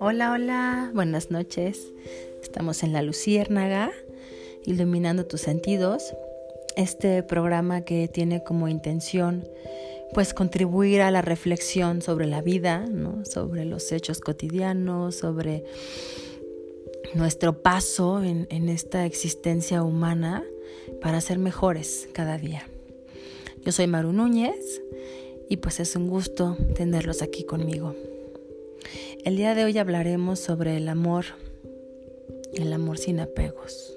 Hola, hola, buenas noches. Estamos en La Luciérnaga, iluminando tus sentidos. Este programa que tiene como intención pues contribuir a la reflexión sobre la vida, sobre los hechos cotidianos, sobre nuestro paso en esta existencia humana para ser mejores cada día. Yo soy Maru Núñez y pues es un gusto tenerlos aquí conmigo. El día de hoy hablaremos sobre el amor, el amor sin apegos.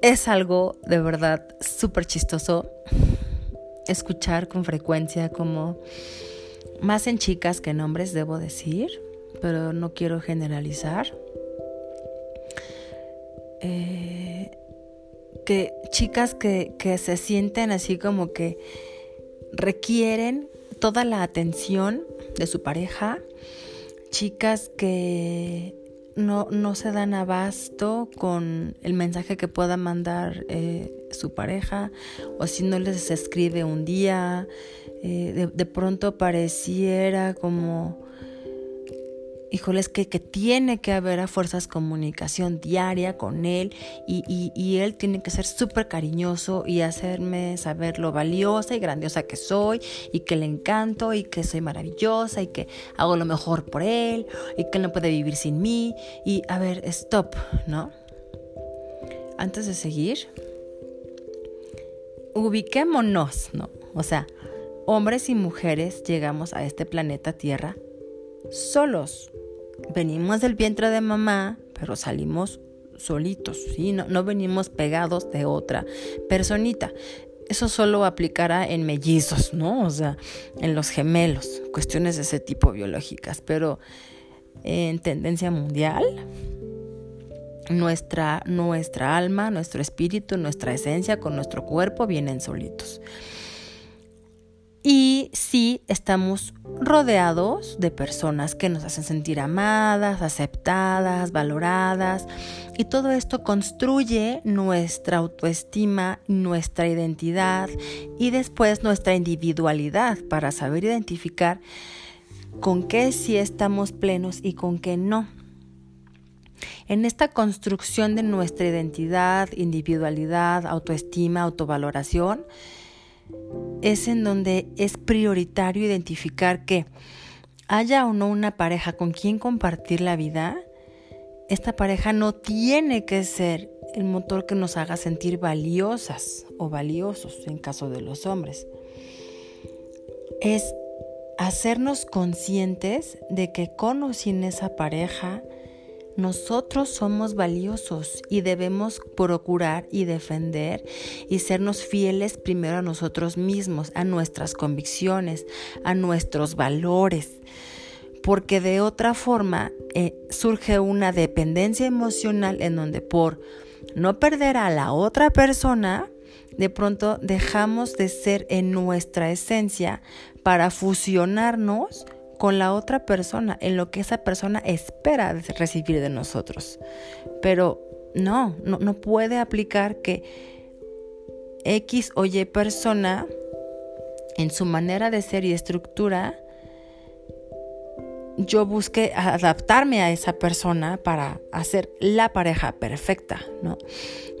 Es algo de verdad súper chistoso escuchar con frecuencia como más en chicas que en hombres debo decir, pero no quiero generalizar. Eh, que chicas que, que se sienten así como que requieren toda la atención de su pareja, chicas que no, no, se dan abasto con el mensaje que pueda mandar eh, su pareja o si no les escribe un día, eh, de, pronto pareciera como híjoles, que, que tiene que haber a fuerzas comunicación diaria con él y, y, él tiene que ser súper cariñoso y hacerme saber lo valiosa y grandiosa que soy y que le encanto y que soy maravillosa y que hago lo mejor por él y que no puede vivir sin mí y a ver, stop, ¿no? Antes de seguir, ubiquémonos, ¿no? O sea, hombres y mujeres llegamos a este planeta Tierra solos. Venimos del vientre de mamá, pero salimos solitos, ¿sí? No, no venimos pegados de otra personita. Eso solo aplicará en mellizos, ¿no? O sea, en los gemelos, cuestiones de ese tipo biológicas, pero en tendencia mundial, nuestra, nuestra alma, nuestro espíritu, nuestra esencia con nuestro cuerpo vienen solitos. Y sí estamos rodeados de personas que nos hacen sentir amadas, aceptadas, valoradas. Y todo esto construye nuestra autoestima, nuestra identidad y después nuestra individualidad para saber identificar con qué sí estamos plenos y con qué no. En esta construcción de nuestra identidad, individualidad, autoestima, autovaloración, es en donde es prioritario identificar que haya o no una pareja con quien compartir la vida, esta pareja no tiene que ser el motor que nos haga sentir valiosas o valiosos en caso de los hombres. Es hacernos conscientes de que con o sin esa pareja nosotros somos valiosos y debemos procurar y defender y sernos fieles primero a nosotros mismos, a nuestras convicciones, a nuestros valores. Porque de otra forma eh, surge una dependencia emocional en donde por no perder a la otra persona, de pronto dejamos de ser en nuestra esencia para fusionarnos con la otra persona, en lo que esa persona espera recibir de nosotros. Pero no, no, puede aplicar que X o Y persona, en su manera de ser y estructura, yo busque adaptarme a esa persona para hacer la pareja perfecta, ¿no?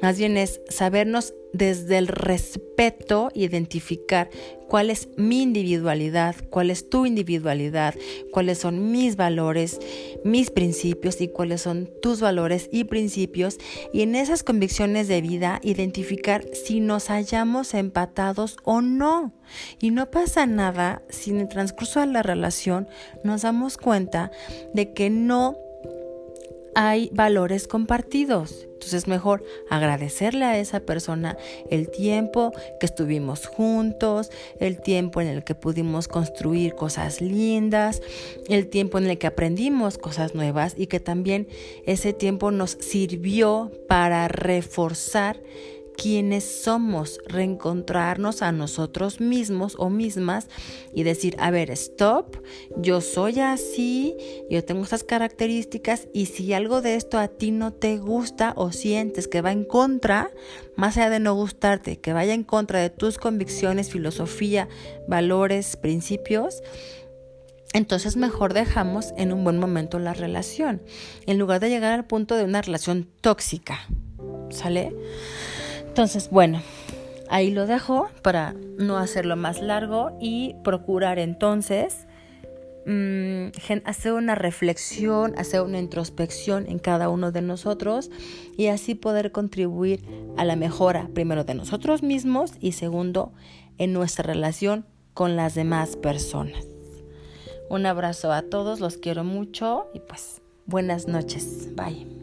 Más bien es sabernos desde el respeto identificar cuál es mi individualidad, cuál es tu individualidad, cuáles son mis valores, mis principios y cuáles son tus valores y principios y en esas convicciones de vida identificar si nos hallamos empatados o no. Y no pasa nada si en el transcurso de la relación nos damos cuenta de que no hay valores compartidos. Entonces es mejor agradecerle a esa persona el tiempo que estuvimos juntos, el tiempo en el que pudimos construir cosas lindas, el tiempo en el que aprendimos cosas nuevas y que también ese tiempo nos sirvió para reforzar quiénes somos, reencontrarnos a nosotros mismos o mismas y decir, a ver, stop, yo soy así, yo tengo estas características y si algo de esto a ti no te gusta o sientes que va en contra, más allá de no gustarte, que vaya en contra de tus convicciones, filosofía, valores, principios, entonces mejor dejamos en un buen momento la relación, en lugar de llegar al punto de una relación tóxica. ¿Sale? Entonces, bueno, ahí lo dejo para no hacerlo más largo y procurar entonces mm, hacer una reflexión, hacer una introspección en cada uno de nosotros y así poder contribuir a la mejora, primero de nosotros mismos y segundo, en nuestra relación con las demás personas. Un abrazo a todos, los quiero mucho y pues buenas noches. Bye.